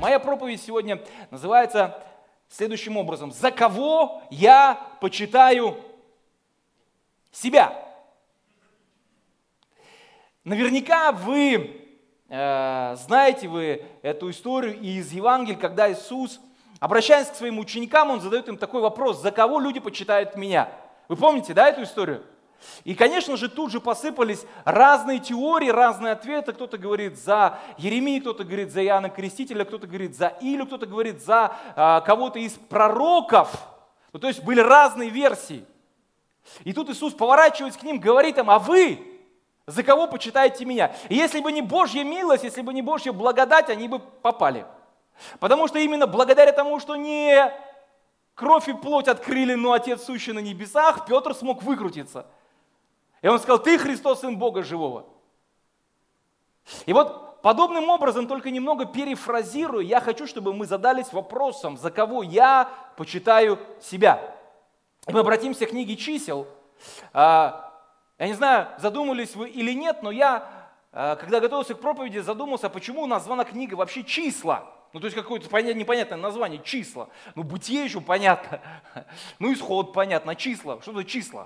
Моя проповедь сегодня называется следующим образом. За кого я почитаю себя? Наверняка вы знаете вы эту историю из Евангелия, когда Иисус, обращаясь к своим ученикам, Он задает им такой вопрос, за кого люди почитают меня? Вы помните, да, эту историю? И, конечно же, тут же посыпались разные теории, разные ответы. Кто-то говорит за Еремию, кто-то говорит за Иоанна Крестителя, кто-то говорит за Илю, кто-то говорит за а, кого-то из пророков. Ну, то есть были разные версии. И тут Иисус поворачивается к ним, говорит им, а вы за кого почитаете меня? И если бы не Божья милость, если бы не Божья благодать, они бы попали. Потому что именно благодаря тому, что не кровь и плоть открыли, но Отец сущий на небесах, Петр смог выкрутиться – и он сказал, ты Христос, Сын Бога Живого. И вот подобным образом, только немного перефразирую, я хочу, чтобы мы задались вопросом, за кого я почитаю себя. И мы обратимся к книге чисел. Я не знаю, задумались вы или нет, но я, а, когда готовился к проповеди, задумался, почему названа книга вообще «Числа». Ну, то есть какое-то непонятное название, числа. Ну, бытие еще понятно. Ну, исход понятно, числа. Что за числа?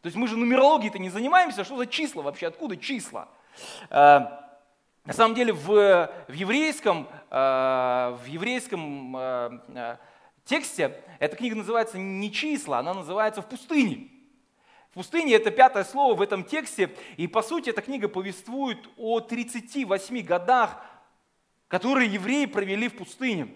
То есть мы же нумерологией-то не занимаемся, что за числа вообще, откуда числа? Э, на самом деле в, в еврейском, э, в еврейском э, тексте эта книга называется не числа, она называется в пустыне. В пустыне это пятое слово в этом тексте, и по сути эта книга повествует о 38 годах, которые евреи провели в пустыне.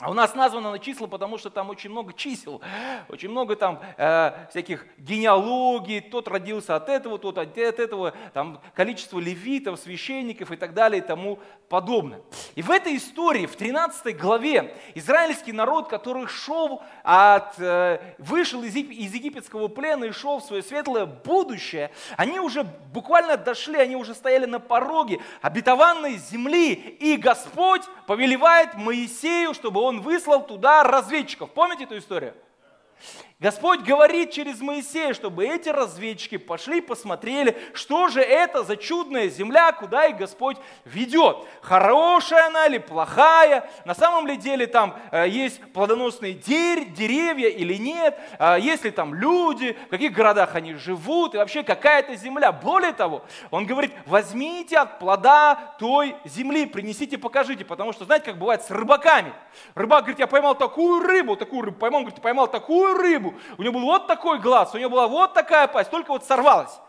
А у нас названо на числа, потому что там очень много чисел, очень много там э, всяких генеалогий, тот родился от этого, тот от этого, там количество левитов, священников и так далее и тому подобное. И в этой истории, в 13 главе, израильский народ, который шел от, э, вышел из, из египетского плена и шел в свое светлое будущее, они уже буквально дошли, они уже стояли на пороге обетованной земли, и Господь повелевает Моисею, чтобы он он выслал туда разведчиков. Помните эту историю? Господь говорит через Моисея, чтобы эти разведчики пошли, посмотрели, что же это за чудная земля, куда их Господь ведет. Хорошая она или плохая, на самом ли деле там э, есть плодоносные деревья или нет, э, есть ли там люди, в каких городах они живут, и вообще какая это земля. Более того, он говорит, возьмите от плода той земли, принесите, покажите, потому что знаете, как бывает с рыбаками. Рыбак говорит, я поймал такую рыбу, такую рыбу поймал, он говорит, поймал такую рыбу, у него был вот такой глаз, у него была вот такая пасть, только вот сорвалась.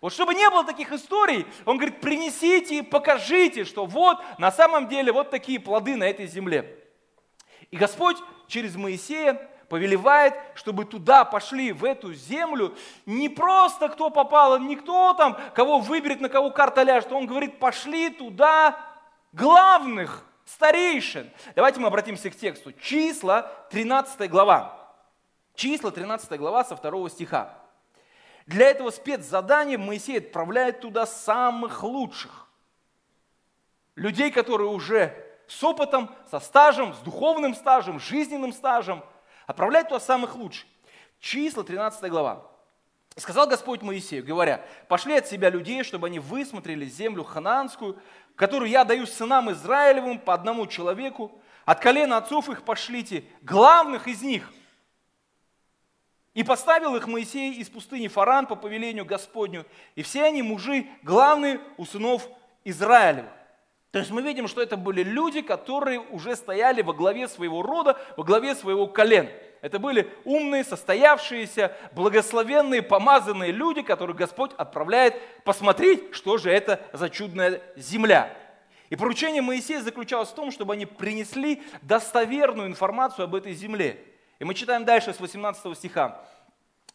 Вот чтобы не было таких историй, он говорит, принесите и покажите, что вот на самом деле вот такие плоды на этой земле. И Господь через Моисея повелевает, чтобы туда пошли, в эту землю, не просто кто попал, не кто там, кого выберет, на кого карта ляжет. Он говорит, пошли туда главных, старейшин. Давайте мы обратимся к тексту. Числа, 13 глава. Числа, 13 глава, со 2 стиха. Для этого спецзадания Моисей отправляет туда самых лучших. Людей, которые уже с опытом, со стажем, с духовным стажем, жизненным стажем. Отправляет туда самых лучших. Числа, 13 глава. Сказал Господь Моисею, говоря, пошли от себя людей, чтобы они высмотрели землю ханаанскую, которую я даю сынам Израилевым по одному человеку. От колена отцов их пошлите, главных из них – и поставил их Моисей из пустыни Фаран по повелению Господню. И все они мужи, главные у сынов Израилева. То есть мы видим, что это были люди, которые уже стояли во главе своего рода, во главе своего колена. Это были умные, состоявшиеся, благословенные, помазанные люди, которых Господь отправляет посмотреть, что же это за чудная земля. И поручение Моисея заключалось в том, чтобы они принесли достоверную информацию об этой земле. И мы читаем дальше с 18 стиха.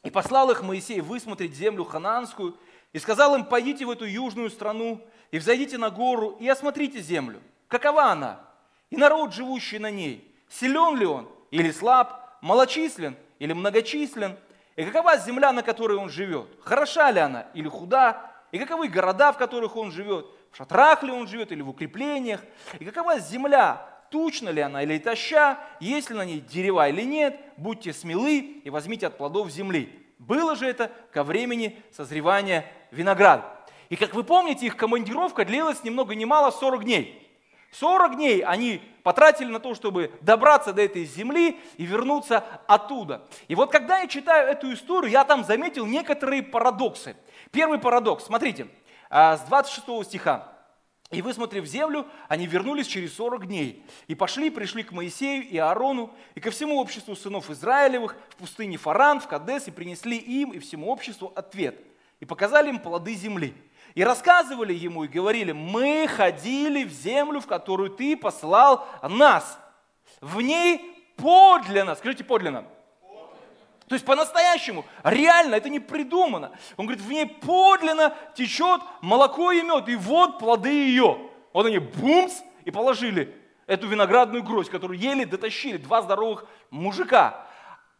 «И послал их Моисей высмотреть землю хананскую, и сказал им, пойдите в эту южную страну, и взойдите на гору, и осмотрите землю. Какова она? И народ, живущий на ней, силен ли он, или слаб, малочислен, или многочислен? И какова земля, на которой он живет? Хороша ли она, или худа? И каковы города, в которых он живет? в шатрах ли он живет или в укреплениях, и какова земля, тучна ли она или таща, есть ли на ней дерева или нет, будьте смелы и возьмите от плодов земли. Было же это ко времени созревания винограда. И как вы помните, их командировка длилась ни много ни мало 40 дней. 40 дней они потратили на то, чтобы добраться до этой земли и вернуться оттуда. И вот когда я читаю эту историю, я там заметил некоторые парадоксы. Первый парадокс, смотрите, а, с 26 стиха. И высмотрев землю, они вернулись через 40 дней. И пошли, пришли к Моисею и Аарону, и ко всему обществу сынов Израилевых в пустыне Фаран, в Кадес, и принесли им и всему обществу ответ. И показали им плоды земли. И рассказывали ему и говорили, мы ходили в землю, в которую ты послал нас. В ней подлинно, скажите подлинно, то есть по-настоящему, реально, это не придумано. Он говорит, в ней подлинно течет молоко и мед, и вот плоды ее. Вот они бумс и положили эту виноградную гроздь, которую еле дотащили два здоровых мужика.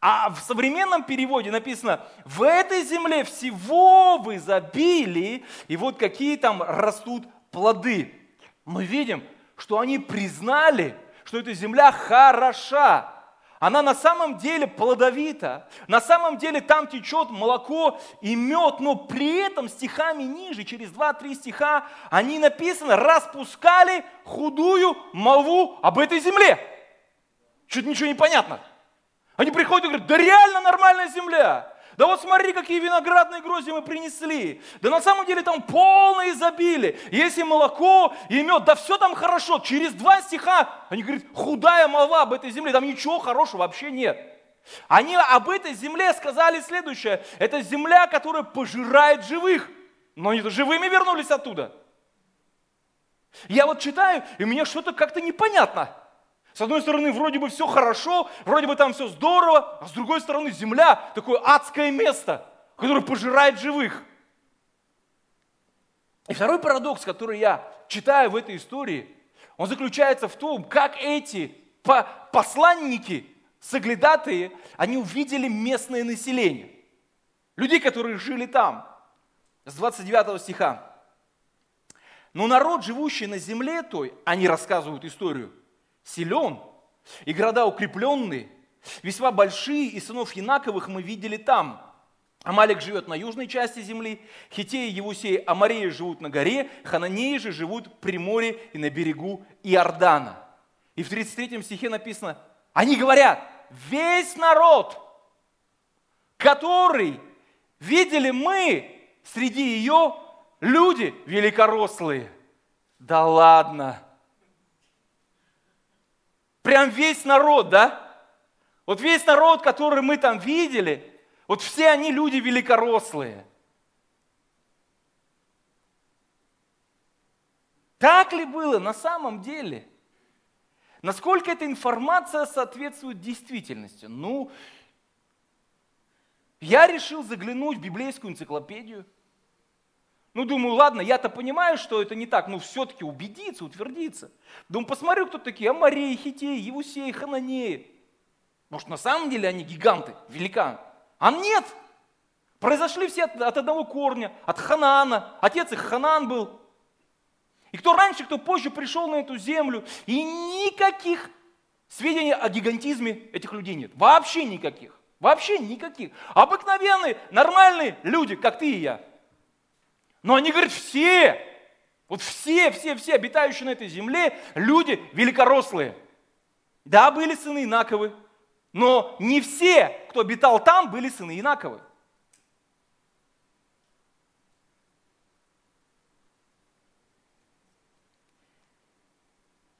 А в современном переводе написано, в этой земле всего в изобилии, и вот какие там растут плоды. Мы видим, что они признали, что эта земля хороша, она на самом деле плодовита, на самом деле там течет молоко и мед, но при этом стихами ниже, через 2-3 стиха, они написаны, распускали худую молву об этой земле. Чуть ничего не понятно. Они приходят и говорят, да реально нормальная земля. Да вот смотри, какие виноградные грозди мы принесли. Да на самом деле там полное изобилие. Есть и молоко, и мед. Да все там хорошо. Через два стиха они говорят, худая молва об этой земле. Там ничего хорошего вообще нет. Они об этой земле сказали следующее. Это земля, которая пожирает живых. Но они-то живыми вернулись оттуда. Я вот читаю, и мне что-то как-то непонятно. С одной стороны, вроде бы все хорошо, вроде бы там все здорово, а с другой стороны, земля – такое адское место, которое пожирает живых. И второй парадокс, который я читаю в этой истории, он заключается в том, как эти посланники, соглядатые, они увидели местное население. Людей, которые жили там. С 29 стиха. Но народ, живущий на земле той, они рассказывают историю – силен, и города укрепленные, весьма большие, и сынов Янаковых мы видели там. Амалик живет на южной части земли, Хитеи, Евусеи, Амареи живут на горе, Хананеи же живут при море и на берегу Иордана. И в 33 стихе написано, они говорят, весь народ, который видели мы среди ее, люди великорослые. Да ладно, Прям весь народ, да? Вот весь народ, который мы там видели, вот все они люди великорослые. Так ли было на самом деле? Насколько эта информация соответствует действительности? Ну, я решил заглянуть в библейскую энциклопедию – ну, думаю, ладно, я-то понимаю, что это не так, но все-таки убедиться, утвердиться. Думаю, посмотрю, кто такие, Амарей, Хитей, Евусей, Хананеи. Может, на самом деле они гиганты, великаны. А нет, произошли все от, от одного корня, от Ханана. Отец их Ханан был. И кто раньше, кто позже пришел на эту землю, и никаких сведений о гигантизме этих людей нет. Вообще никаких. Вообще никаких. Обыкновенные, нормальные люди, как ты и я. Но они говорят, все, вот все, все, все обитающие на этой земле люди великорослые. Да, были сыны Инаковы, но не все, кто обитал там, были сыны Инаковы.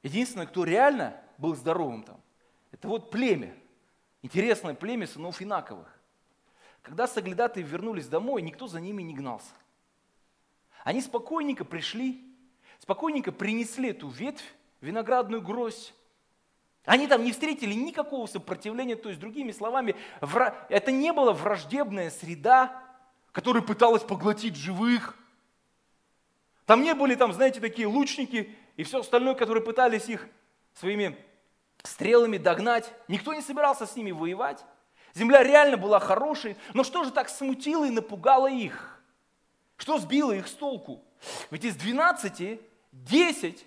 Единственное, кто реально был здоровым там, это вот племя, интересное племя сынов Инаковых. Когда соглядатые вернулись домой, никто за ними не гнался. Они спокойненько пришли, спокойненько принесли эту ветвь, виноградную гроздь. Они там не встретили никакого сопротивления, то есть, другими словами, это не была враждебная среда, которая пыталась поглотить живых. Там не были, там, знаете, такие лучники и все остальное, которые пытались их своими стрелами догнать. Никто не собирался с ними воевать. Земля реально была хорошей, но что же так смутило и напугало их? Что сбило их с толку? Ведь из 12, 10,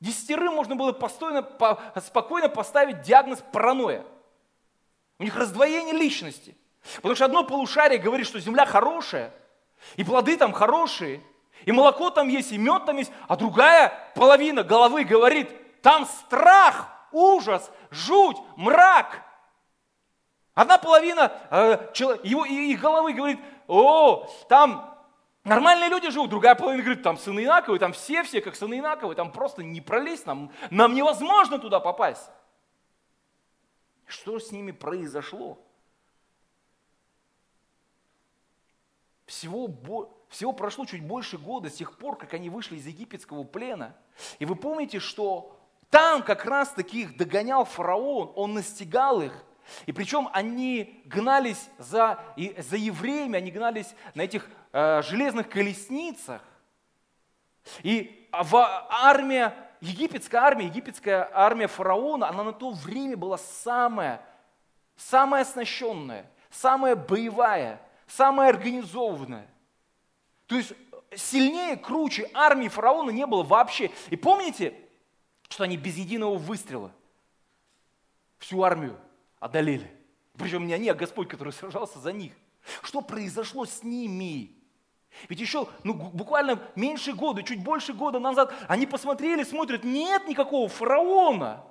десятерым можно было постойно, по, спокойно поставить диагноз паранойя. У них раздвоение личности. Потому что одно полушарие говорит, что земля хорошая, и плоды там хорошие, и молоко там есть, и мед там есть, а другая половина головы говорит, там страх, ужас, жуть, мрак. Одна половина э, его, их головы говорит, о, там нормальные люди живут, другая половина говорит, там сыны Инаковы, там все, все как сыны Инаковы, там просто не пролезть, нам, нам невозможно туда попасть. Что с ними произошло? Всего, всего прошло чуть больше года с тех пор, как они вышли из египетского плена. И вы помните, что там как раз таки их догонял фараон, он настигал их. И причем они гнались за, и за евреями, они гнались на этих э, железных колесницах. И в армия, египетская армия, египетская армия фараона, она на то время была самая, самая оснащенная, самая боевая – самая организованная. То есть сильнее, круче армии фараона не было вообще. И помните, что они без единого выстрела всю армию одолели. Причем не они, а Господь, который сражался за них. Что произошло с ними? Ведь еще ну, буквально меньше года, чуть больше года назад они посмотрели, смотрят, нет никакого фараона.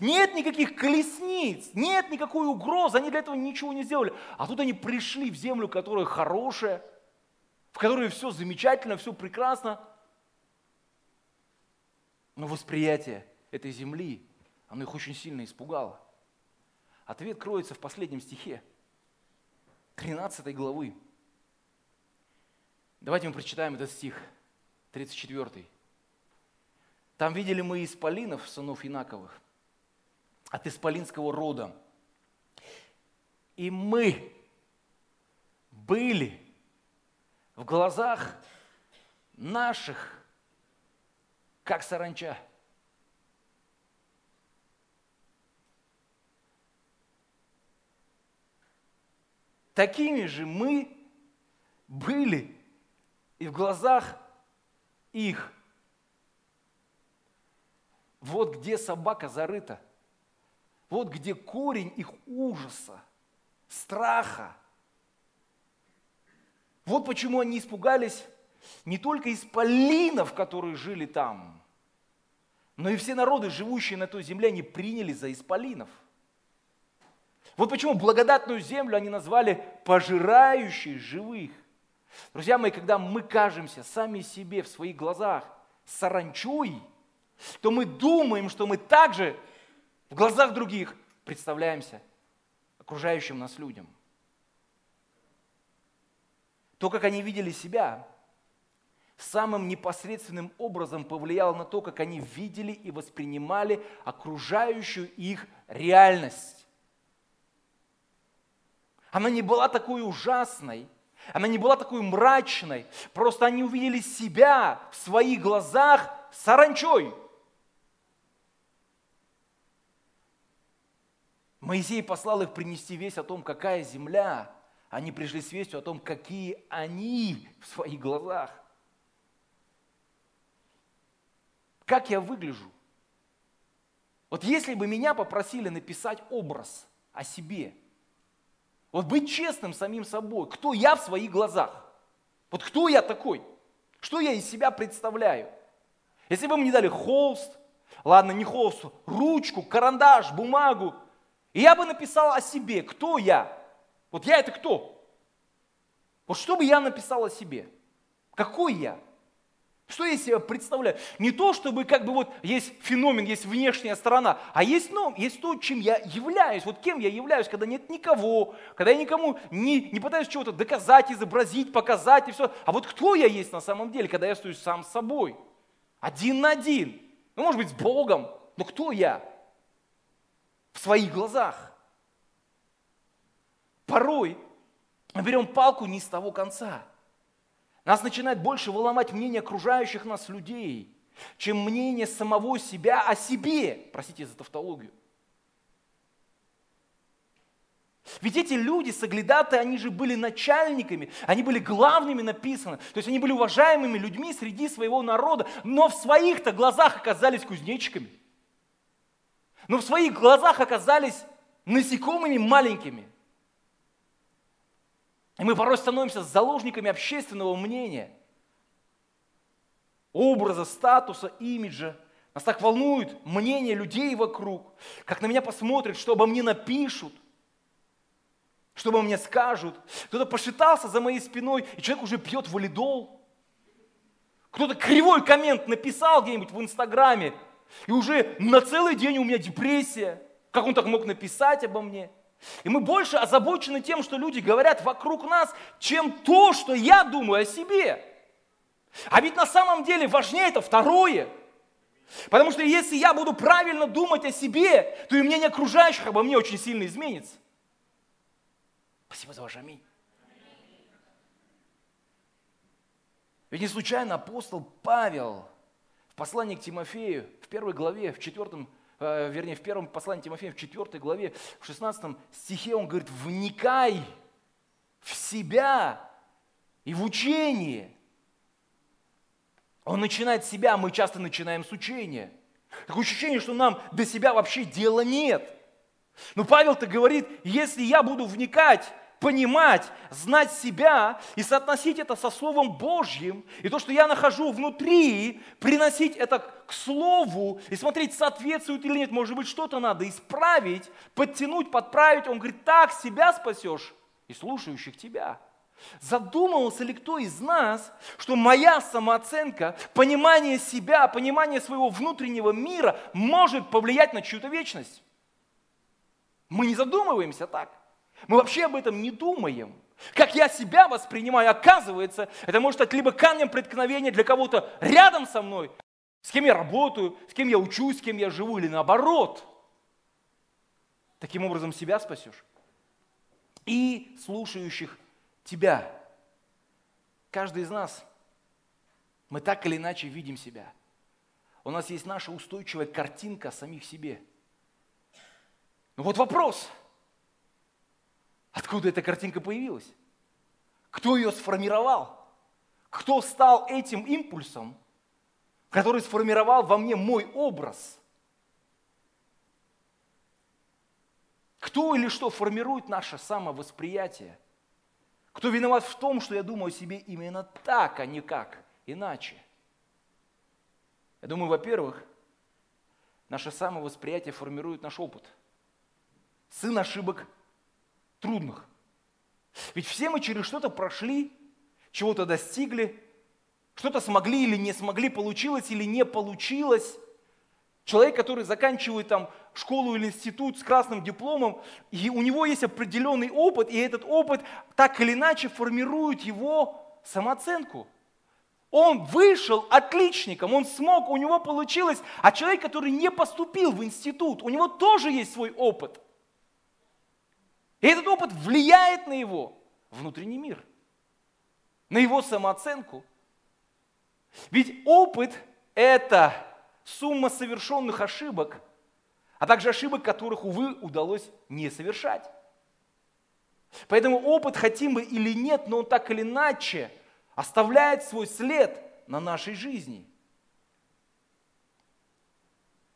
Нет никаких колесниц, нет никакой угрозы, они для этого ничего не сделали. А тут они пришли в землю, которая хорошая, в которой все замечательно, все прекрасно. Но восприятие этой земли, оно их очень сильно испугало. Ответ кроется в последнем стихе, 13 главы. Давайте мы прочитаем этот стих, 34. Там видели мы исполинов, сынов Инаковых, от исполинского рода. И мы были в глазах наших, как саранча. Такими же мы были и в глазах их. Вот где собака зарыта – вот где корень их ужаса, страха. Вот почему они испугались не только исполинов, которые жили там, но и все народы, живущие на той земле, они приняли за исполинов. Вот почему благодатную землю они назвали пожирающей живых. Друзья мои, когда мы кажемся сами себе в своих глазах саранчой, то мы думаем, что мы также в глазах других представляемся окружающим нас людям. То, как они видели себя, самым непосредственным образом повлияло на то, как они видели и воспринимали окружающую их реальность. Она не была такой ужасной, она не была такой мрачной, просто они увидели себя в своих глазах саранчой – Моисей послал их принести весть о том, какая земля. Они пришли с вестью о том, какие они в своих глазах. Как я выгляжу? Вот если бы меня попросили написать образ о себе, вот быть честным самим собой, кто я в своих глазах, вот кто я такой, что я из себя представляю. Если бы мне дали холст, ладно, не холст, ручку, карандаш, бумагу, и я бы написал о себе, кто я. Вот я это кто? Вот что бы я написал о себе? Какой я? Что я себе представляю? Не то, чтобы как бы вот есть феномен, есть внешняя сторона, а есть, ну, есть то, чем я являюсь. Вот кем я являюсь, когда нет никого, когда я никому не, не пытаюсь чего-то доказать, изобразить, показать и все. А вот кто я есть на самом деле, когда я стою сам с собой? Один на один. Ну, может быть, с Богом. Но кто я? в своих глазах. Порой мы берем палку не с того конца. Нас начинает больше выломать мнение окружающих нас людей, чем мнение самого себя о себе. Простите за тавтологию. Ведь эти люди, соглядаты, они же были начальниками, они были главными написаны. То есть они были уважаемыми людьми среди своего народа, но в своих-то глазах оказались кузнечиками. Но в своих глазах оказались насекомыми маленькими. И мы порой становимся заложниками общественного мнения, образа, статуса, имиджа. Нас так волнует мнение людей вокруг, как на меня посмотрят, что обо мне напишут – что обо мне скажут. Кто-то посчитался за моей спиной, и человек уже пьет валидол. Кто-то кривой коммент написал где-нибудь в Инстаграме, и уже на целый день у меня депрессия. Как он так мог написать обо мне? И мы больше озабочены тем, что люди говорят вокруг нас, чем то, что я думаю о себе. А ведь на самом деле важнее это второе. Потому что если я буду правильно думать о себе, то и мнение окружающих обо мне очень сильно изменится. Спасибо за ваш аминь. Ведь не случайно апостол Павел в послании к Тимофею, в первой главе, в четвертом, вернее, в первом послании Тимофея, в четвертой главе, в шестнадцатом стихе он говорит, вникай в себя и в учение. Он начинает с себя, мы часто начинаем с учения. Такое ощущение, что нам до себя вообще дела нет – но Павел-то говорит, если я буду вникать, понимать, знать себя и соотносить это со Словом Божьим, и то, что я нахожу внутри, приносить это к Слову и смотреть, соответствует или нет, может быть, что-то надо исправить, подтянуть, подправить. Он говорит, так себя спасешь и слушающих тебя. Задумывался ли кто из нас, что моя самооценка, понимание себя, понимание своего внутреннего мира может повлиять на чью-то вечность? Мы не задумываемся так. Мы вообще об этом не думаем. Как я себя воспринимаю, оказывается, это может стать либо камнем преткновения для кого-то рядом со мной, с кем я работаю, с кем я учусь, с кем я живу, или наоборот. Таким образом себя спасешь. И слушающих тебя. Каждый из нас, мы так или иначе видим себя. У нас есть наша устойчивая картинка самих себе – ну вот вопрос. Откуда эта картинка появилась? Кто ее сформировал? Кто стал этим импульсом, который сформировал во мне мой образ? Кто или что формирует наше самовосприятие? Кто виноват в том, что я думаю о себе именно так, а не как иначе? Я думаю, во-первых, наше самовосприятие формирует наш опыт – сын ошибок трудных. Ведь все мы через что-то прошли, чего-то достигли, что-то смогли или не смогли, получилось или не получилось. Человек, который заканчивает там школу или институт с красным дипломом, и у него есть определенный опыт, и этот опыт так или иначе формирует его самооценку. Он вышел отличником, он смог, у него получилось. А человек, который не поступил в институт, у него тоже есть свой опыт – и этот опыт влияет на его внутренний мир, на его самооценку. Ведь опыт – это сумма совершенных ошибок, а также ошибок, которых, увы, удалось не совершать. Поэтому опыт, хотим мы или нет, но он так или иначе оставляет свой след на нашей жизни.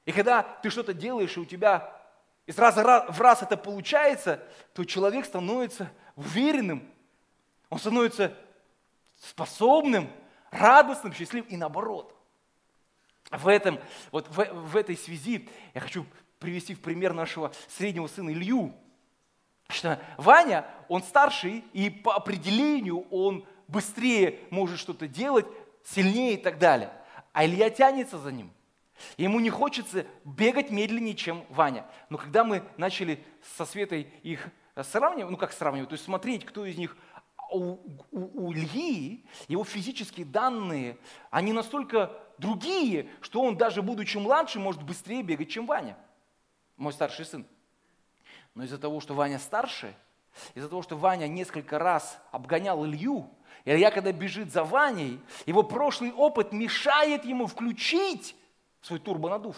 И когда ты что-то делаешь, и у тебя и сразу в раз это получается, то человек становится уверенным, он становится способным, радостным, счастливым и наоборот. В, этом, вот в, в этой связи я хочу привести в пример нашего среднего сына Илью. Что Ваня, он старший, и по определению он быстрее может что-то делать, сильнее и так далее. А Илья тянется за ним – Ему не хочется бегать медленнее, чем Ваня. Но когда мы начали со Светой их сравнивать, ну как сравнивать, то есть смотреть, кто из них у, у, у Ильи, его физические данные, они настолько другие, что он даже будучи младше, может быстрее бегать, чем Ваня, мой старший сын. Но из-за того, что Ваня старше, из-за того, что Ваня несколько раз обгонял Илью, и Илья, когда бежит за Ваней, его прошлый опыт мешает ему включить свой турбонадув.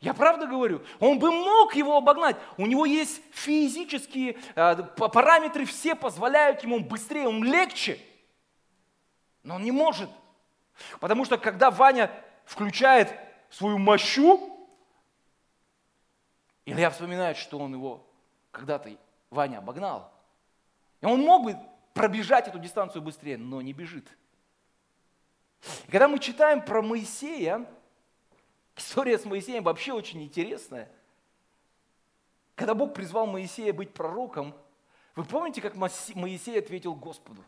Я правда говорю? Он бы мог его обогнать. У него есть физические э, параметры, все позволяют ему быстрее, он легче. Но он не может. Потому что когда Ваня включает свою мощу, Илья вспоминает, что он его когда-то, Ваня, обогнал. И он мог бы пробежать эту дистанцию быстрее, но не бежит. И когда мы читаем про Моисея, История с Моисеем вообще очень интересная. Когда Бог призвал Моисея быть пророком, вы помните, как Моисей ответил Господу?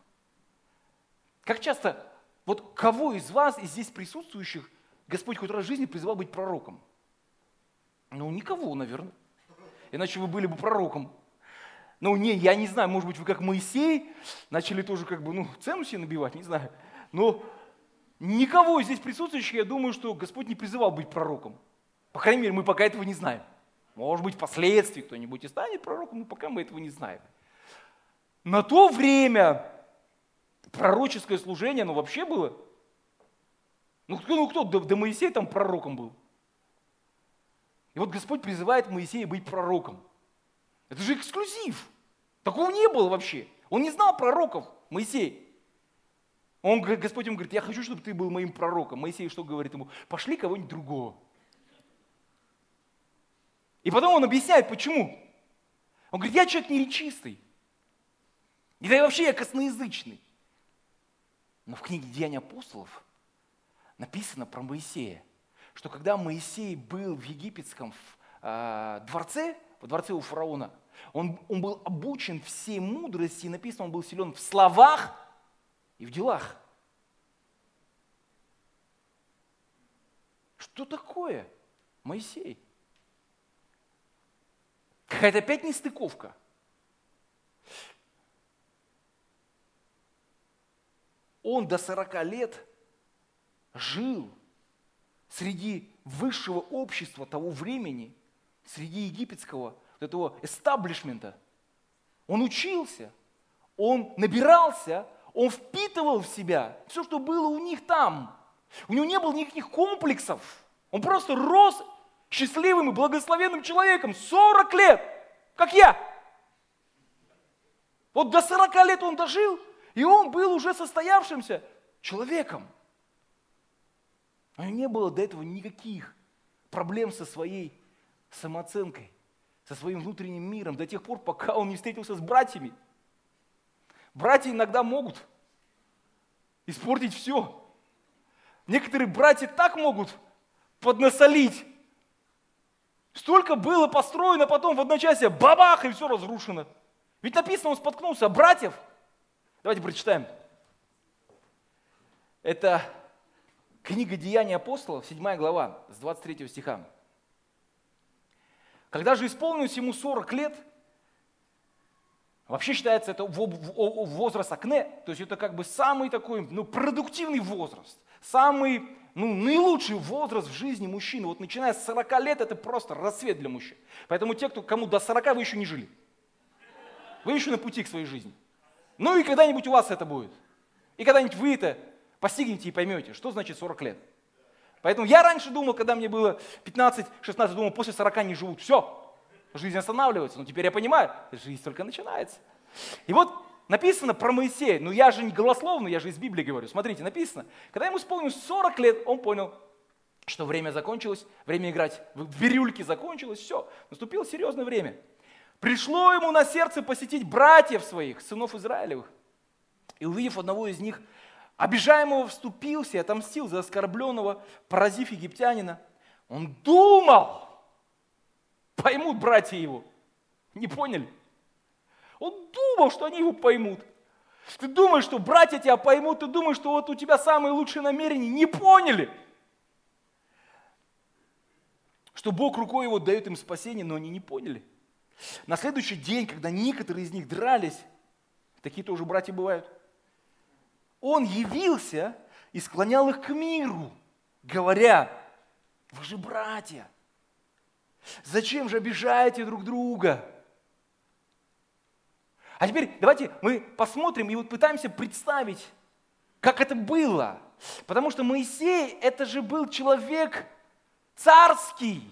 Как часто, вот кого из вас, из здесь присутствующих, Господь хоть раз в жизни призвал быть пророком? Ну, никого, наверное. Иначе вы были бы пророком. Ну, не, я не знаю, может быть, вы как Моисей начали тоже как бы, ну, цену себе набивать, не знаю. Но Никого здесь присутствующих, я думаю, что Господь не призывал быть пророком. По крайней мере, мы пока этого не знаем. Может быть, впоследствии кто-нибудь и станет пророком, но пока мы этого не знаем. На то время пророческое служение, ну вообще было. Ну кто, ну кто, до, до Моисея там пророком был. И вот Господь призывает Моисея быть пророком. Это же эксклюзив. Такого не было вообще. Он не знал пророков, Моисей. Он, Господь ему говорит, я хочу, чтобы ты был моим пророком. Моисей что говорит ему? Пошли кого-нибудь другого. И потом он объясняет, почему. Он говорит, я человек неречистый. И да и вообще я косноязычный. Но в книге Деяния апостолов написано про Моисея, что когда Моисей был в египетском э, дворце, в дворце у фараона, он, он был обучен всей мудрости, и написано, он был силен в словах и в делах. Что такое Моисей? Какая-то опять нестыковка. Он до 40 лет жил среди высшего общества того времени, среди египетского вот этого эстаблишмента. Он учился, он набирался, он впитывал в себя все, что было у них там. У него не было никаких комплексов. Он просто рос счастливым и благословенным человеком. 40 лет, как я. Вот до 40 лет он дожил, и он был уже состоявшимся человеком. У него не было до этого никаких проблем со своей самооценкой, со своим внутренним миром, до тех пор, пока он не встретился с братьями. Братья иногда могут испортить все. Некоторые братья так могут поднасолить. Столько было построено, потом в одночасье бабах, и все разрушено. Ведь написано, он споткнулся. Братьев, давайте прочитаем. Это книга Деяний апостолов, 7 глава, с 23 стиха. Когда же исполнилось ему 40 лет, Вообще считается это возраст акне, то есть это как бы самый такой ну, продуктивный возраст, самый ну, наилучший возраст в жизни мужчины. Вот начиная с 40 лет это просто рассвет для мужчин. Поэтому те, кто, кому до 40, вы еще не жили. Вы еще на пути к своей жизни. Ну и когда-нибудь у вас это будет. И когда-нибудь вы это постигнете и поймете, что значит 40 лет. Поэтому я раньше думал, когда мне было 15-16, думал, после 40 не живут. Все, жизнь останавливается. Но теперь я понимаю, жизнь только начинается. И вот написано про Моисея, ну я же не голословно, я же из Библии говорю. Смотрите, написано, когда ему исполнилось 40 лет, он понял, что время закончилось, время играть в бирюльки закончилось, все, наступило серьезное время. Пришло ему на сердце посетить братьев своих, сынов Израилевых. И увидев одного из них, обижаемого вступился и отомстил за оскорбленного, поразив египтянина. Он думал, поймут братья его. Не поняли? Он думал, что они его поймут. Ты думаешь, что братья тебя поймут, ты думаешь, что вот у тебя самые лучшие намерения. Не поняли. Что Бог рукой его дает им спасение, но они не поняли. На следующий день, когда некоторые из них дрались, такие тоже братья бывают, он явился и склонял их к миру, говоря, вы же братья, Зачем же обижаете друг друга? А теперь давайте мы посмотрим и вот пытаемся представить, как это было. Потому что Моисей, это же был человек царский.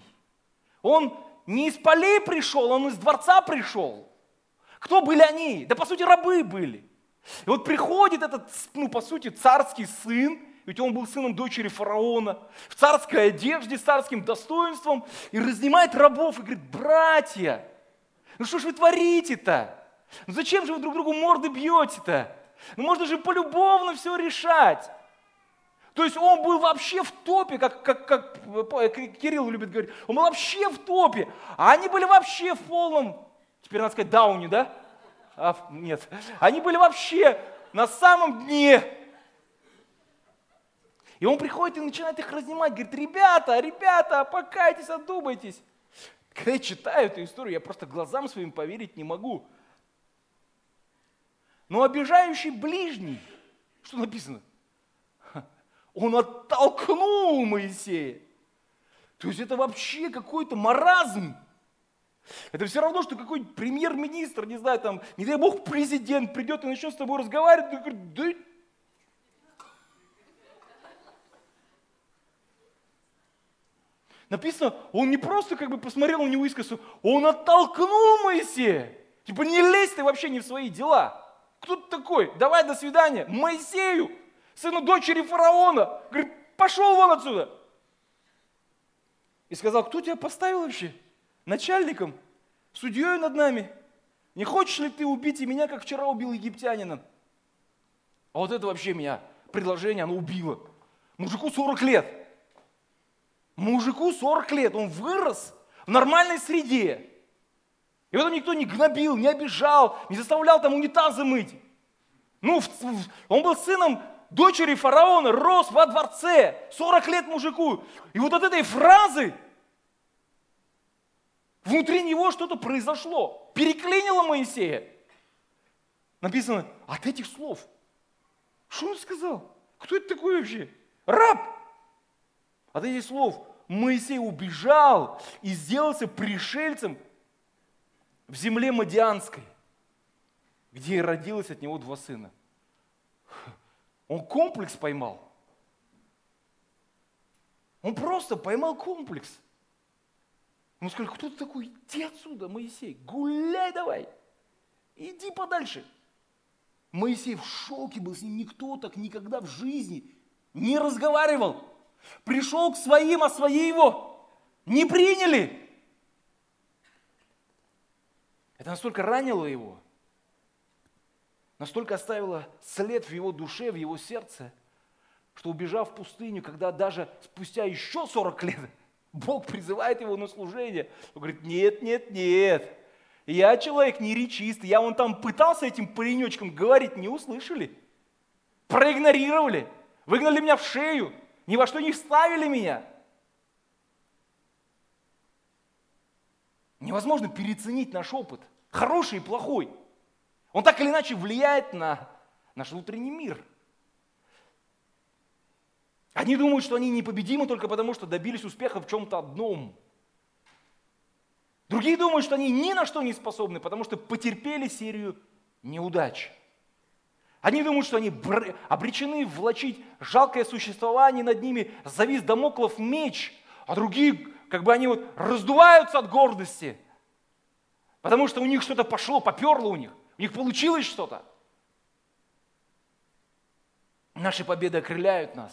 Он не из полей пришел, он из дворца пришел. Кто были они? Да по сути рабы были. И вот приходит этот, ну по сути, царский сын, ведь он был сыном дочери фараона, в царской одежде, с царским достоинством, и разнимает рабов и говорит, братья, ну что ж вы творите-то? Ну зачем же вы друг другу морды бьете-то? Ну можно же полюбовно все решать. То есть он был вообще в топе, как, как, как Кирилл любит говорить, он был вообще в топе, а они были вообще в полном, теперь надо сказать, дауне, да? А, нет, они были вообще на самом дне. И он приходит и начинает их разнимать, говорит, ребята, ребята, покайтесь, одумайтесь. Когда я читаю эту историю, я просто глазам своим поверить не могу. Но обижающий ближний, что написано? Он оттолкнул Моисея. То есть это вообще какой-то маразм. Это все равно, что какой-нибудь премьер-министр, не знаю, там, не дай бог, президент придет и начнет с тобой разговаривать, и говорит, да Написано, он не просто как бы посмотрел на него и сказал, он оттолкнул Моисея. Типа не лезь ты вообще не в свои дела. Кто ты такой? Давай до свидания. Моисею, сыну дочери фараона. Говорит, пошел вон отсюда. И сказал, кто тебя поставил вообще? Начальником, судьей над нами. Не хочешь ли ты убить и меня, как вчера убил египтянина? А вот это вообще меня предложение, оно убило. Мужику 40 лет. Мужику 40 лет, он вырос в нормальной среде. И вот никто не гнобил, не обижал, не заставлял там унитазы мыть. Ну, он был сыном дочери фараона, рос во дворце, 40 лет мужику. И вот от этой фразы внутри него что-то произошло, переклинило Моисея. Написано, от этих слов. Что он сказал? Кто это такой вообще? Раб. От этих слов Моисей убежал и сделался пришельцем в земле Мадианской, где и родилось от него два сына. Он комплекс поймал. Он просто поймал комплекс. Он сказал, кто ты такой? Иди отсюда, Моисей, гуляй давай. Иди подальше. Моисей в шоке был, с ним никто так никогда в жизни не разговаривал. Пришел к своим, а свои его не приняли. Это настолько ранило его, настолько оставило след в его душе, в его сердце, что убежав в пустыню, когда даже спустя еще 40 лет Бог призывает его на служение, он говорит, нет, нет, нет, я человек не речист, я вон там пытался этим паренечкам говорить, не услышали, проигнорировали, выгнали меня в шею, ни во что не вставили меня. Невозможно переоценить наш опыт, хороший и плохой. Он так или иначе влияет на наш внутренний мир. Они думают, что они непобедимы только потому, что добились успеха в чем-то одном. Другие думают, что они ни на что не способны, потому что потерпели серию неудач. Они думают, что они обречены влачить жалкое существование, над ними завис домоклов меч, а другие, как бы они вот раздуваются от гордости, потому что у них что-то пошло, поперло у них, у них получилось что-то. Наши победы окрыляют нас,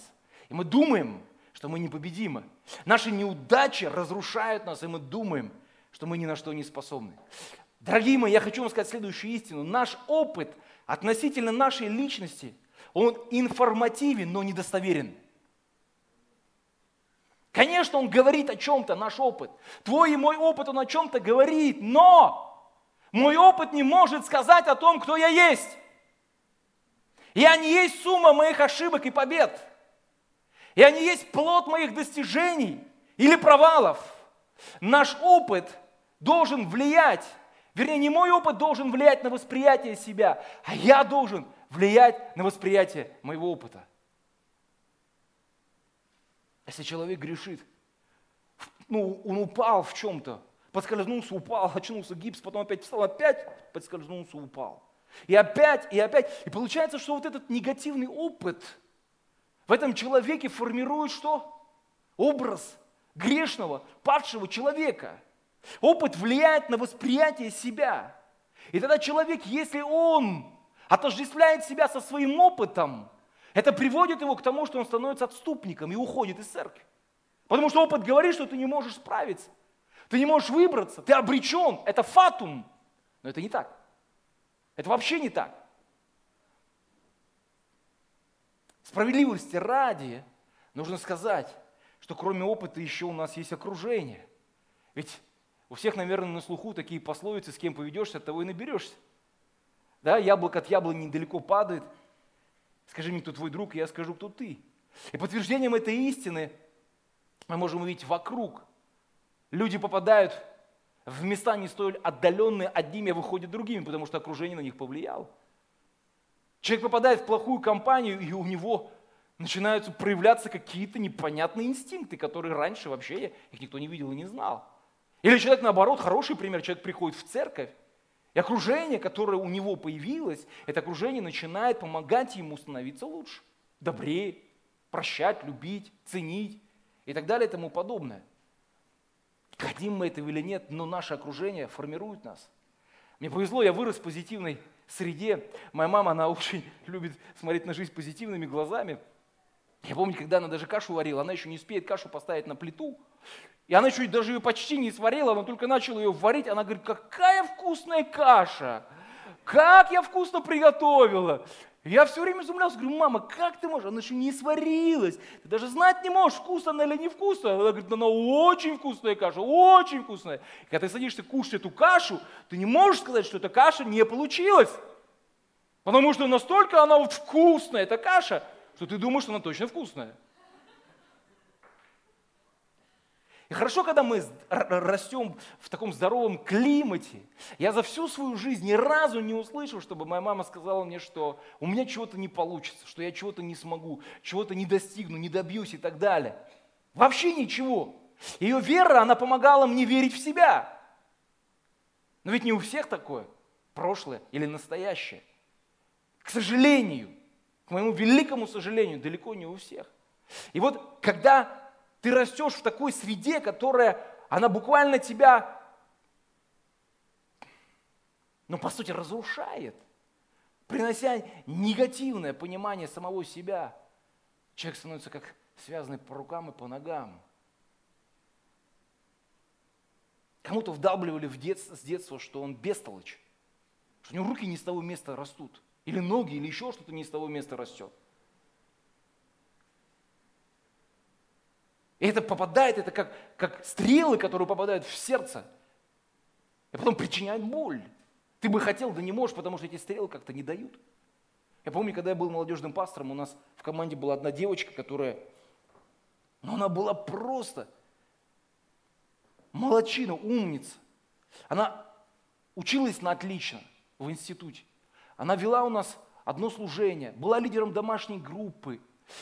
и мы думаем, что мы непобедимы. Наши неудачи разрушают нас, и мы думаем, что мы ни на что не способны. Дорогие мои, я хочу вам сказать следующую истину. Наш опыт – относительно нашей личности, он информативен, но недостоверен. Конечно, он говорит о чем-то, наш опыт. Твой и мой опыт, он о чем-то говорит, но мой опыт не может сказать о том, кто я есть. Я не есть сумма моих ошибок и побед. Я не есть плод моих достижений или провалов. Наш опыт должен влиять Вернее, не мой опыт должен влиять на восприятие себя, а я должен влиять на восприятие моего опыта. Если человек грешит, ну, он упал в чем-то, подскользнулся, упал, очнулся, гипс, потом опять встал, опять подскользнулся, упал. И опять, и опять. И получается, что вот этот негативный опыт в этом человеке формирует что? Образ грешного, падшего человека. Опыт влияет на восприятие себя. И тогда человек, если он отождествляет себя со своим опытом, это приводит его к тому, что он становится отступником и уходит из церкви. Потому что опыт говорит, что ты не можешь справиться. Ты не можешь выбраться, ты обречен. Это фатум. Но это не так. Это вообще не так. Справедливости ради нужно сказать, что кроме опыта еще у нас есть окружение. Ведь у всех, наверное, на слуху такие пословицы, с кем поведешься, от того и наберешься. Да, яблоко от яблони недалеко падает. Скажи мне, кто твой друг, и я скажу, кто ты. И подтверждением этой истины мы можем увидеть вокруг. Люди попадают в места не столь отдаленные одними, а выходят другими, потому что окружение на них повлияло. Человек попадает в плохую компанию, и у него начинаются проявляться какие-то непонятные инстинкты, которые раньше вообще их никто не видел и не знал. Или человек, наоборот, хороший пример, человек приходит в церковь, и окружение, которое у него появилось, это окружение начинает помогать ему становиться лучше, добрее, прощать, любить, ценить и так далее и тому подобное. Хотим мы этого или нет, но наше окружение формирует нас. Мне повезло, я вырос в позитивной среде. Моя мама, она очень любит смотреть на жизнь позитивными глазами. Я помню, когда она даже кашу варила, она еще не успеет кашу поставить на плиту. И она еще даже ее почти не сварила, она только начала ее варить. Она говорит, какая вкусная каша! Как я вкусно приготовила! Я все время изумлялся, говорю, мама, как ты можешь? Она еще не сварилась. Ты даже знать не можешь, вкусно она или не вкусно. Она говорит, она очень вкусная каша, очень вкусная. И когда ты садишься кушать эту кашу, ты не можешь сказать, что эта каша не получилась. Потому что настолько она вот вкусная, эта каша, что ты думаешь, что она точно вкусная. И хорошо, когда мы растем в таком здоровом климате. Я за всю свою жизнь ни разу не услышал, чтобы моя мама сказала мне, что у меня чего-то не получится, что я чего-то не смогу, чего-то не достигну, не добьюсь и так далее. Вообще ничего. Ее вера, она помогала мне верить в себя. Но ведь не у всех такое, прошлое или настоящее. К сожалению, к моему великому сожалению, далеко не у всех. И вот когда ты растешь в такой среде, которая, она буквально тебя, ну, по сути, разрушает, принося негативное понимание самого себя. Человек становится как связанный по рукам и по ногам. Кому-то вдалбливали в детство, с детства, что он бестолочь, что у него руки не с того места растут, или ноги, или еще что-то не с того места растет. И это попадает, это как, как стрелы, которые попадают в сердце. И потом причиняют боль. Ты бы хотел, да не можешь, потому что эти стрелы как-то не дают. Я помню, когда я был молодежным пастором, у нас в команде была одна девочка, которая, ну она была просто молочина, умница. Она училась на отлично в институте. Она вела у нас одно служение, была лидером домашней группы.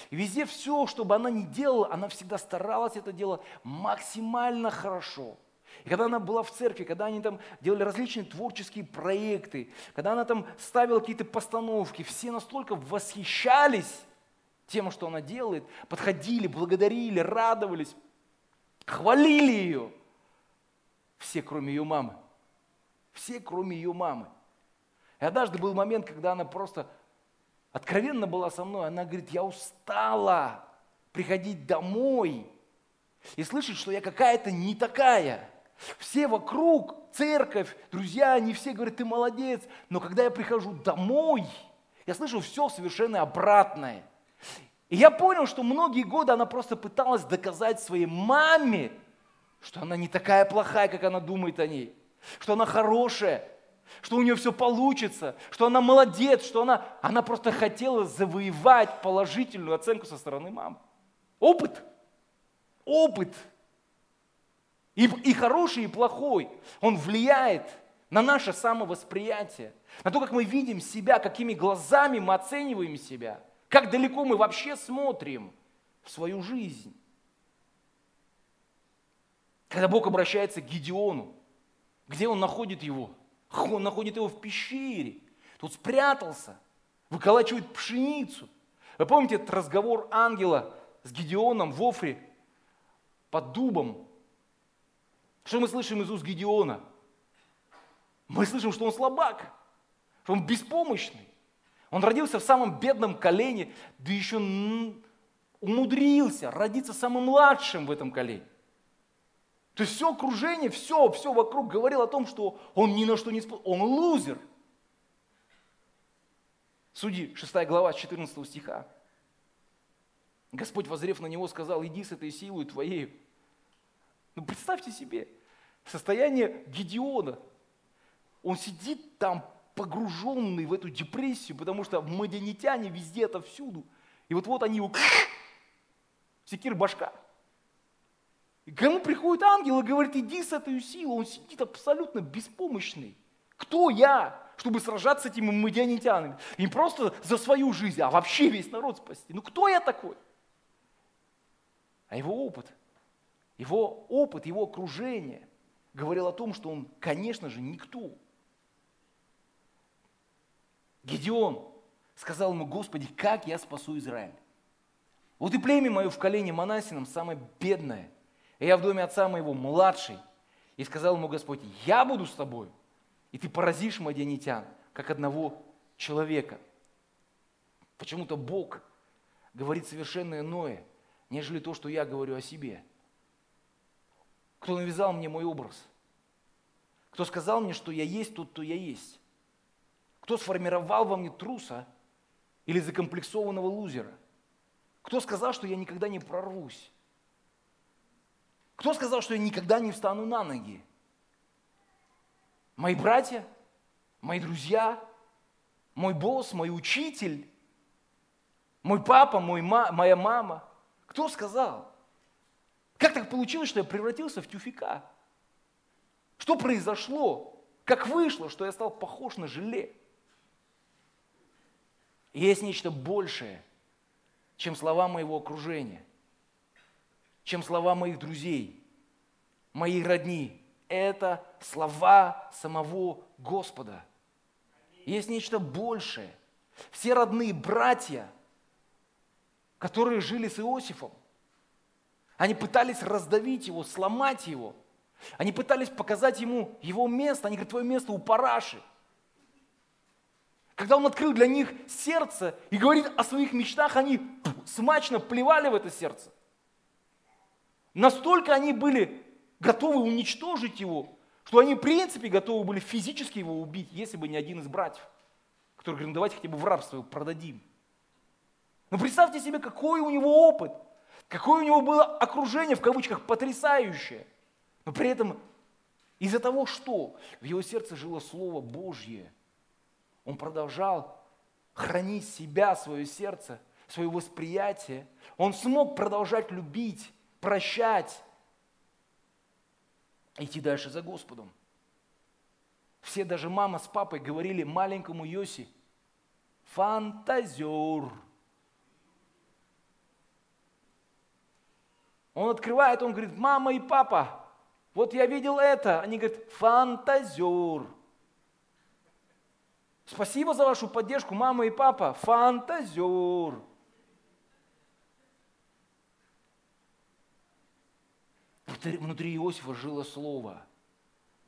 И везде все, что бы она ни делала, она всегда старалась это делать максимально хорошо. И когда она была в церкви, когда они там делали различные творческие проекты, когда она там ставила какие-то постановки, все настолько восхищались тем, что она делает, подходили, благодарили, радовались, хвалили ее. Все, кроме ее мамы. Все, кроме ее мамы. И однажды был момент, когда она просто откровенно была со мной. Она говорит, я устала приходить домой и слышать, что я какая-то не такая. Все вокруг, церковь, друзья, они все говорят, ты молодец. Но когда я прихожу домой, я слышу все совершенно обратное. И я понял, что многие годы она просто пыталась доказать своей маме, что она не такая плохая, как она думает о ней, что она хорошая, что у нее все получится, что она молодец, что она, она просто хотела завоевать положительную оценку со стороны мамы. Опыт. Опыт. И, и хороший, и плохой. Он влияет на наше самовосприятие, на то, как мы видим себя, какими глазами мы оцениваем себя, как далеко мы вообще смотрим в свою жизнь. Когда Бог обращается к Гедеону, где он находит его? Он находит его в пещере. Тут спрятался, выколачивает пшеницу. Вы помните этот разговор ангела с Гедеоном в Офре? под дубом. Что мы слышим из уст Гедеона? Мы слышим, что он слабак, что он беспомощный. Он родился в самом бедном колене, да еще умудрился родиться самым младшим в этом колене. То есть все окружение, все, все вокруг говорило о том, что он ни на что не способен, он лузер. Судьи, 6 глава, 14 стиха. Господь, возрев на него, сказал, иди с этой силой твоей. Ну представьте себе, состояние Гедеона. Он сидит там погруженный в эту депрессию, потому что мадянитяне везде, это всюду. И вот вот они его секир башка. И к нему приходит ангел и говорит, иди с этой силой. Он сидит абсолютно беспомощный. Кто я, чтобы сражаться с этими мадианитянами? Не просто за свою жизнь, а вообще весь народ спасти. Ну кто я такой? А его опыт, его опыт, его окружение говорил о том, что он, конечно же, никто. Гедеон сказал ему, Господи, как я спасу Израиль? Вот и племя мое в колене Манасином самое бедное, и я в доме отца моего младший. И сказал ему Господь, я буду с тобой, и ты поразишь мадианитян, как одного человека. Почему-то Бог говорит совершенно иное, нежели то, что я говорю о себе. Кто навязал мне мой образ? Кто сказал мне, что я есть тот, кто я есть? Кто сформировал во мне труса или закомплексованного лузера? Кто сказал, что я никогда не прорвусь? Кто сказал, что я никогда не встану на ноги? Мои братья, мои друзья, мой босс, мой учитель, мой папа, мой ма, моя мама. Кто сказал? Как так получилось, что я превратился в тюфика? Что произошло? Как вышло, что я стал похож на желе? есть нечто большее, чем слова моего окружения, чем слова моих друзей, моих родни. Это слова самого Господа. Есть нечто большее. Все родные братья, которые жили с Иосифом, они пытались раздавить его, сломать его. Они пытались показать ему его место. Они говорят, твое место у параши. Когда он открыл для них сердце и говорит о своих мечтах, они смачно плевали в это сердце. Настолько они были готовы уничтожить его, что они в принципе готовы были физически его убить, если бы не один из братьев, который говорит, ну давайте хотя бы в рабство его продадим. Но представьте себе, какой у него опыт, какое у него было окружение, в кавычках, потрясающее. Но при этом из-за того, что в его сердце жило Слово Божье – он продолжал хранить себя, свое сердце, свое восприятие. Он смог продолжать любить, прощать, идти дальше за Господом. Все, даже мама с папой говорили маленькому Йоси, фантазер. Он открывает, он говорит, мама и папа, вот я видел это. Они говорят, фантазер. Спасибо за вашу поддержку, мама и папа. Фантазер. Внутри Иосифа жило слово.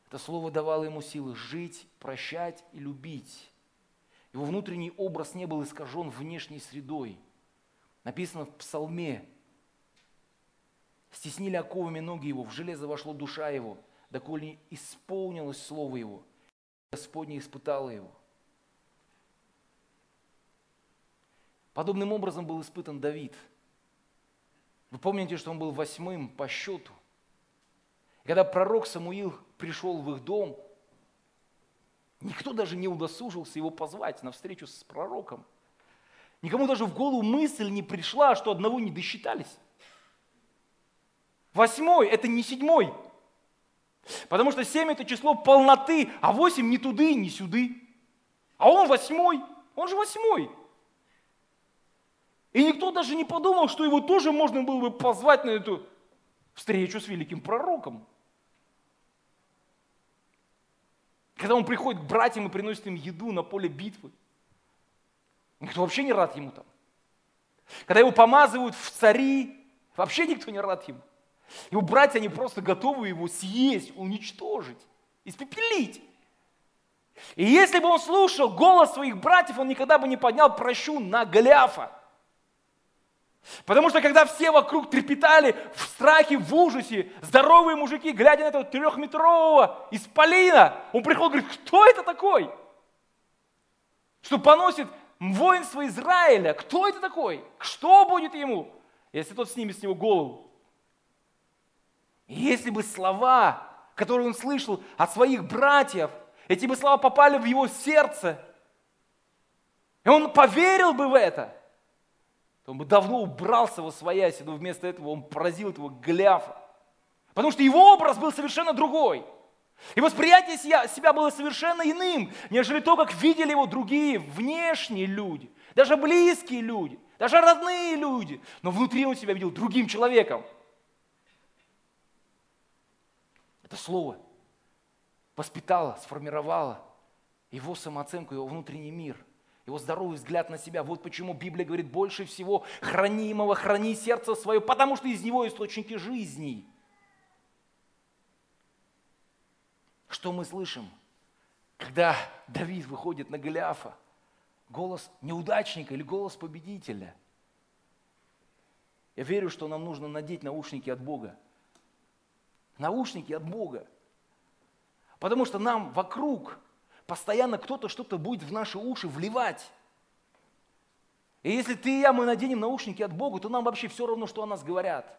Это слово давало ему силы жить, прощать и любить. Его внутренний образ не был искажен внешней средой. Написано в псалме. Стеснили оковами ноги его, в железо вошло душа его, доколе исполнилось слово его. Господне испытало его. Подобным образом был испытан Давид. Вы помните, что он был восьмым по счету. Когда пророк Самуил пришел в их дом, никто даже не удосужился его позвать на встречу с пророком. Никому даже в голову мысль не пришла, что одного не досчитались. Восьмой – это не седьмой. Потому что семь – это число полноты, а восемь – не туды, не сюды. А он восьмой, он же восьмой. И никто даже не подумал, что его тоже можно было бы позвать на эту встречу с великим пророком. Когда он приходит к братьям и приносит им еду на поле битвы, никто вообще не рад ему там. Когда его помазывают в цари, вообще никто не рад ему. Его братья, они просто готовы его съесть, уничтожить, испепелить. И если бы он слушал голос своих братьев, он никогда бы не поднял прощу на Голиафа. Потому что когда все вокруг трепетали в страхе, в ужасе, здоровые мужики, глядя на этого трехметрового исполина, он приходил и говорит, кто это такой? Что поносит воинство Израиля. Кто это такой? Что будет ему, если тот снимет с него голову? Если бы слова, которые он слышал от своих братьев, эти бы слова попали в его сердце, и он поверил бы в это, то он бы давно убрался во своясь, но вместо этого он поразил этого Голиафа. Потому что его образ был совершенно другой. И восприятие себя было совершенно иным, нежели то, как видели его другие внешние люди, даже близкие люди, даже родные люди. Но внутри он себя видел другим человеком. Это слово воспитало, сформировало его самооценку, его внутренний мир, его здоровый взгляд на себя. Вот почему Библия говорит, больше всего хранимого храни сердце свое, потому что из него источники жизни. Что мы слышим, когда Давид выходит на Голиафа? Голос неудачника или голос победителя? Я верю, что нам нужно надеть наушники от Бога – наушники от Бога. Потому что нам вокруг постоянно кто-то что-то будет в наши уши вливать. И если ты и я, мы наденем наушники от Бога, то нам вообще все равно, что о нас говорят.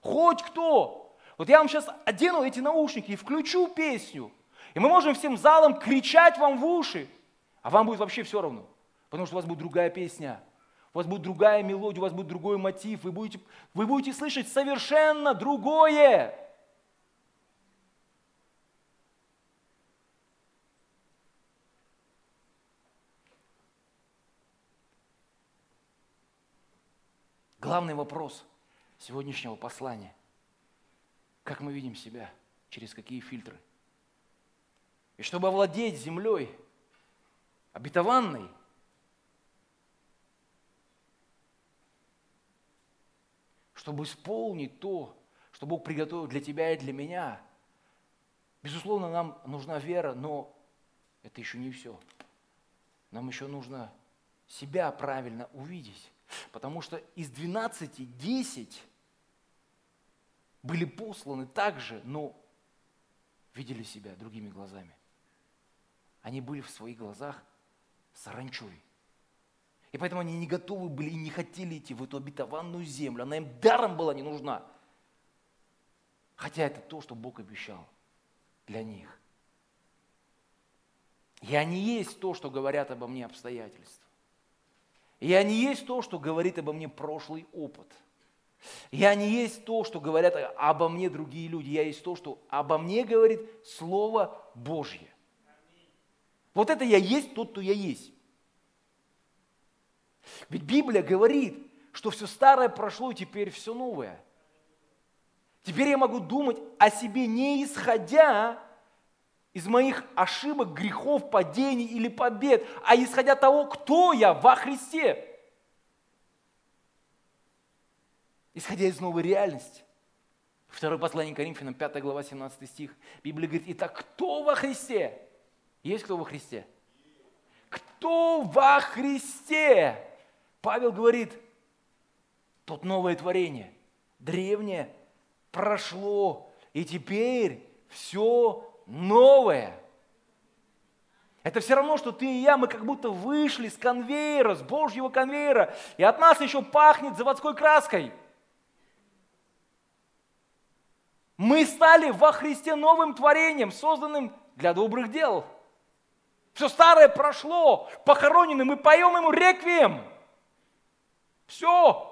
Хоть кто. Вот я вам сейчас одену эти наушники и включу песню. И мы можем всем залом кричать вам в уши. А вам будет вообще все равно. Потому что у вас будет другая песня. У вас будет другая мелодия, у вас будет другой мотив. Вы будете, вы будете слышать совершенно другое. Главный вопрос сегодняшнего послания. Как мы видим себя? Через какие фильтры? И чтобы овладеть землей обетованной, чтобы исполнить то, что Бог приготовил для тебя и для меня, безусловно, нам нужна вера, но это еще не все. Нам еще нужно себя правильно увидеть. Потому что из 12 10 были посланы также, но видели себя другими глазами. Они были в своих глазах саранчой. И поэтому они не готовы были и не хотели идти в эту обетованную землю. Она им даром была не нужна. Хотя это то, что Бог обещал для них. Я не есть то, что говорят обо мне обстоятельства. Я не есть то, что говорит обо мне прошлый опыт. Я не есть то, что говорят обо мне другие люди. Я есть то, что обо мне говорит Слово Божье. Вот это я есть тот, кто я есть. Ведь Библия говорит, что все старое прошло, и теперь все новое. Теперь я могу думать о себе не исходя из моих ошибок, грехов, падений или побед, а исходя того, кто я во Христе. Исходя из новой реальности. Второе послание Коринфянам, 5 глава, 17 стих. Библия говорит, итак, кто во Христе? Есть кто во Христе? Кто во Христе? Павел говорит, тот новое творение, древнее, прошло, и теперь все новое. Это все равно, что ты и я, мы как будто вышли с конвейера, с Божьего конвейера, и от нас еще пахнет заводской краской. Мы стали во Христе новым творением, созданным для добрых дел. Все старое прошло, похоронено, мы поем ему реквием. Все.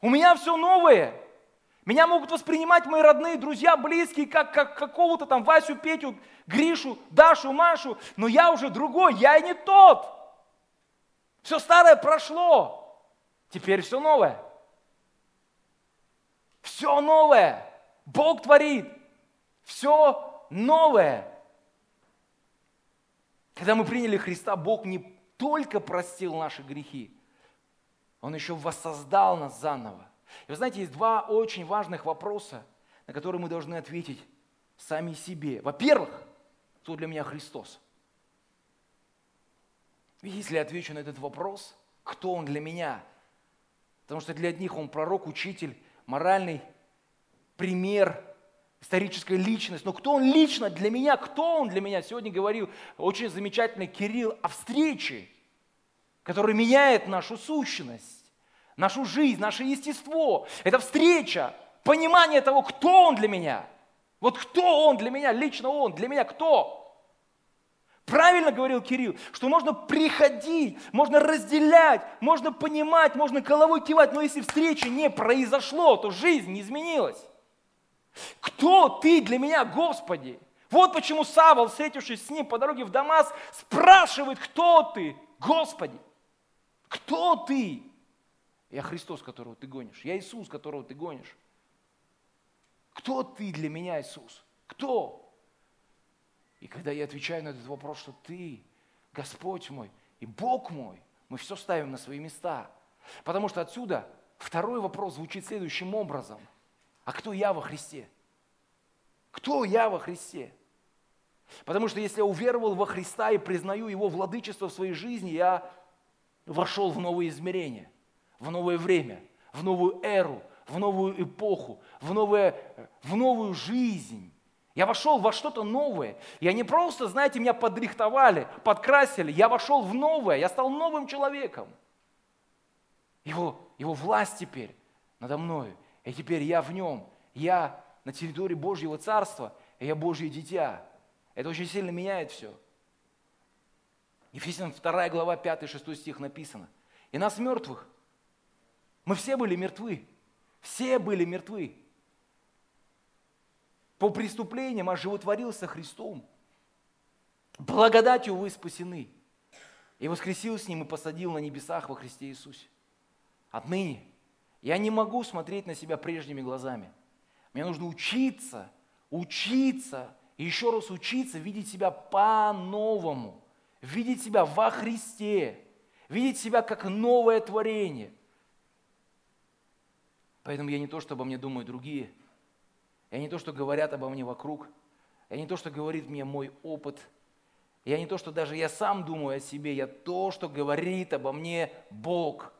У меня все новое. Меня могут воспринимать мои родные, друзья, близкие, как, как какого-то там Васю, Петю, Гришу, Дашу, Машу, но я уже другой, я и не тот. Все старое прошло, теперь все новое. Все новое. Бог творит. Все новое. Когда мы приняли Христа, Бог не только простил наши грехи, Он еще воссоздал нас заново И вы знаете, есть два очень важных вопроса, на которые мы должны ответить сами себе. Во-первых, кто для меня Христос? Если я отвечу на этот вопрос, кто Он для меня? Потому что для одних Он пророк, учитель, моральный пример, историческая личность. Но кто Он лично для меня? Кто Он для меня? Сегодня говорил очень замечательный Кирилл о встрече, которая меняет нашу сущность, нашу жизнь, наше естество. Это встреча, понимание того, кто Он для меня. Вот кто Он для меня, лично Он, для меня кто? Правильно говорил Кирилл, что можно приходить, можно разделять, можно понимать, можно головой кивать, но если встречи не произошло, то жизнь не изменилась. Кто ты для меня, Господи? Вот почему Савол, встретившись с ним по дороге в Дамас, спрашивает, кто ты, Господи? Кто ты? Я Христос, которого ты гонишь. Я Иисус, которого ты гонишь. Кто ты для меня, Иисус? Кто? И когда я отвечаю на этот вопрос, что ты, Господь мой и Бог мой, мы все ставим на свои места. Потому что отсюда второй вопрос звучит следующим образом. А кто я во Христе? Кто я во Христе? Потому что если я уверовал во Христа и признаю Его владычество в своей жизни, я вошел в новые измерения, в новое время, в новую эру, в новую эпоху, в, новое, в новую жизнь. Я вошел во что-то новое. Я не просто, знаете, меня подрихтовали, подкрасили. Я вошел в новое. Я стал новым человеком. Его, его власть теперь надо мною. И теперь я в нем. Я на территории Божьего Царства. И я Божье дитя. Это очень сильно меняет все. Ефесянам 2 глава 5-6 стих написано. И нас мертвых. Мы все были мертвы. Все были мертвы по преступлениям оживотворился Христом. Благодатью вы спасены. И воскресил с Ним и посадил на небесах во Христе Иисусе. Отныне я не могу смотреть на себя прежними глазами. Мне нужно учиться, учиться, и еще раз учиться, видеть себя по-новому, видеть себя во Христе, видеть себя как новое творение. Поэтому я не то, что обо мне думают другие – я не то, что говорят обо мне вокруг. Я не то, что говорит мне мой опыт. Я не то, что даже я сам думаю о себе. Я то, что говорит обо мне Бог.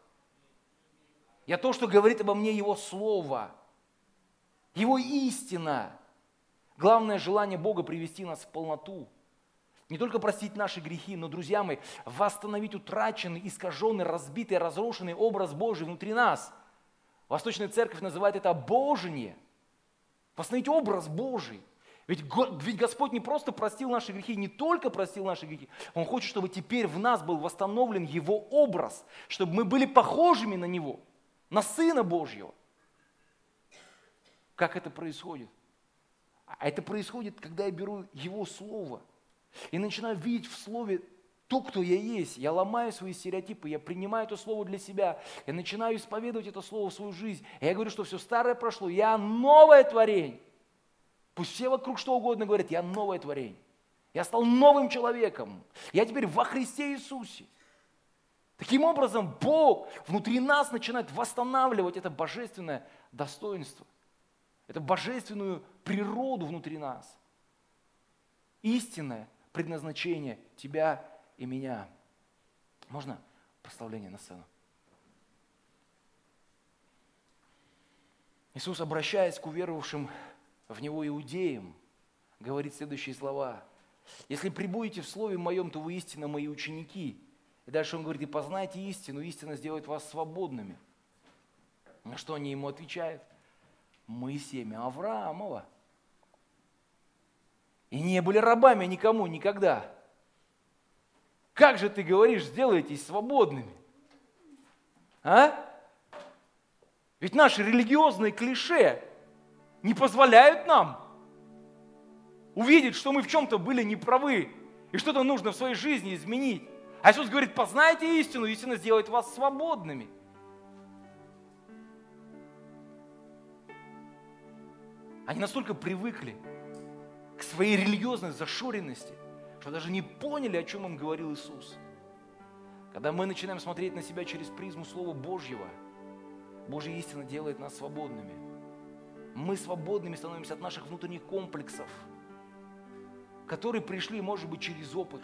Я то, что говорит обо мне Его Слово. Его истина. Главное желание Бога привести нас в полноту. Не только простить наши грехи, но, друзья мои, восстановить утраченный, искаженный, разбитый, разрушенный образ Божий внутри нас. Восточная церковь называет это Божение – Восстановить образ Божий. Ведь Господь не просто простил наши грехи, не только простил наши грехи, Он хочет, чтобы теперь в нас был восстановлен Его образ, чтобы мы были похожими на Него, на Сына Божьего. Как это происходит? А это происходит, когда я беру Его Слово и начинаю видеть в Слове то, кто я есть. Я ломаю свои стереотипы, я принимаю это слово для себя, я начинаю исповедовать это слово в свою жизнь. И я говорю, что все старое прошло, я новое творение. Пусть все вокруг что угодно говорят, я новое творение. Я стал новым человеком. Я теперь во Христе Иисусе. Таким образом, Бог внутри нас начинает восстанавливать это божественное достоинство, это божественную природу внутри нас. Истинное предназначение тебя и меня. Можно прославление на сцену? Иисус, обращаясь к уверовавшим в Него иудеям, говорит следующие слова. «Если прибудете в Слове Моем, то вы истинно Мои ученики». И дальше Он говорит, «И познайте истину, истина сделает вас свободными». На что они Ему отвечают? «Мы семя Авраамова». И не были рабами никому никогда. Как же ты говоришь, сделайтесь свободными? А? Ведь наши религиозные клише не позволяют нам увидеть, что мы в чем-то были неправы и что-то нужно в своей жизни изменить. А Иисус говорит, познайте истину, истина сделает вас свободными. Они настолько привыкли к своей религиозной зашоренности – что даже не поняли, о чем им говорил Иисус. Когда мы начинаем смотреть на себя через призму Слова Божьего, Божья истина делает нас свободными. Мы свободными становимся от наших внутренних комплексов, которые пришли, может быть, через опыт,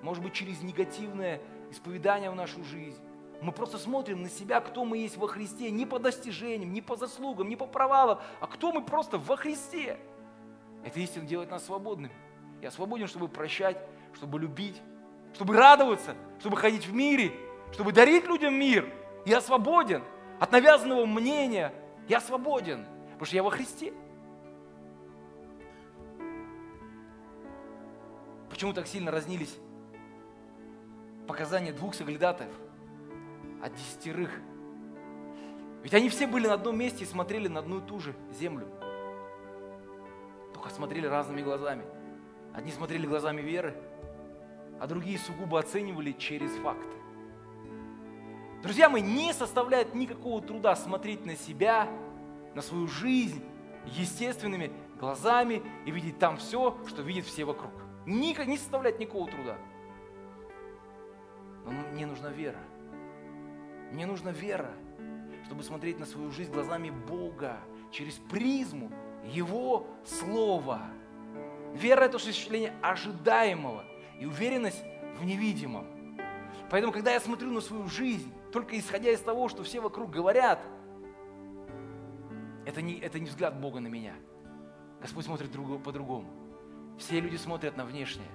может быть, через негативное исповедание в нашу жизнь. Мы просто смотрим на себя, кто мы есть во Христе, не по достижениям, не по заслугам, не по провалам, а кто мы просто во Христе. Эта истина делает нас свободными. Я свободен, чтобы прощать, чтобы любить, чтобы радоваться, чтобы ходить в мире, чтобы дарить людям мир. Я свободен от навязанного мнения. Я свободен, потому что я во Христе. Почему так сильно разнились показания двух соглядатаев от десятерых? Ведь они все были на одном месте и смотрели на одну и ту же землю. Только смотрели разными глазами. Одни смотрели глазами веры, а другие сугубо оценивали через факты. Друзья мои, не составляет никакого труда смотреть на себя, на свою жизнь естественными глазами и видеть там все, что видят все вокруг. Никак, не составляет никакого труда. Но мне нужна вера. Мне нужна вера, чтобы смотреть на свою жизнь глазами Бога, через призму Его Слова. Вера – это осуществление ожидаемого и уверенность в невидимом. Поэтому, когда я смотрю на свою жизнь, только исходя из того, что все вокруг говорят, это не, это не взгляд Бога на меня. Господь смотрит по-другому. Все люди смотрят на внешнее,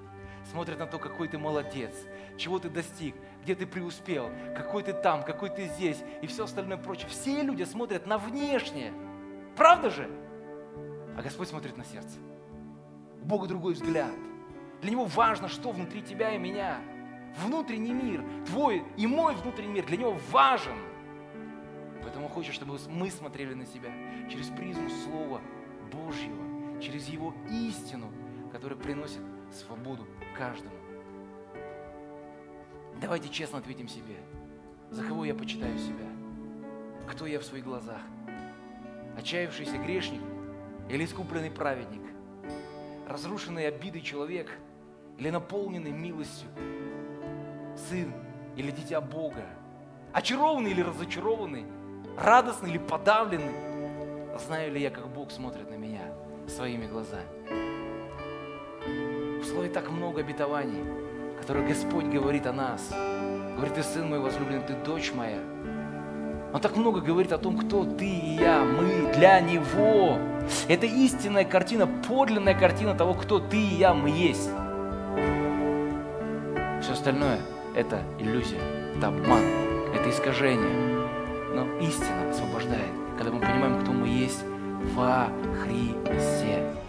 смотрят на то, какой ты молодец, чего ты достиг, где ты преуспел, какой ты там, какой ты здесь и все остальное прочее. Все люди смотрят на внешнее. Правда же? А Господь смотрит на сердце. У Бога другой взгляд. Для Него важно, что внутри тебя и меня. Внутренний мир, твой и мой внутренний мир для Него важен. Поэтому хочет, чтобы мы смотрели на себя через призму Слова Божьего, через Его истину, который приносит свободу каждому. Давайте честно ответим себе, за кого я почитаю себя, кто я в своих глазах, отчаявшийся грешник или искупленный праведник, разрушенный обидой человек или наполненный милостью, сын или дитя Бога, очарованный или разочарованный, радостный или подавленный, знаю ли я, как Бог смотрит на меня своими глазами. В Слове так много обетований, которые Господь говорит о нас. Говорит, ты сын мой возлюбленный, ты дочь моя. Он так много говорит о том, кто ты и я, мы для Него. Это истинная картина, подлинная картина того, кто ты и я, мы есть. Все остальное – это иллюзия, это обман, это искажение. Но истина освобождает, когда мы понимаем, кто мы есть во Христе.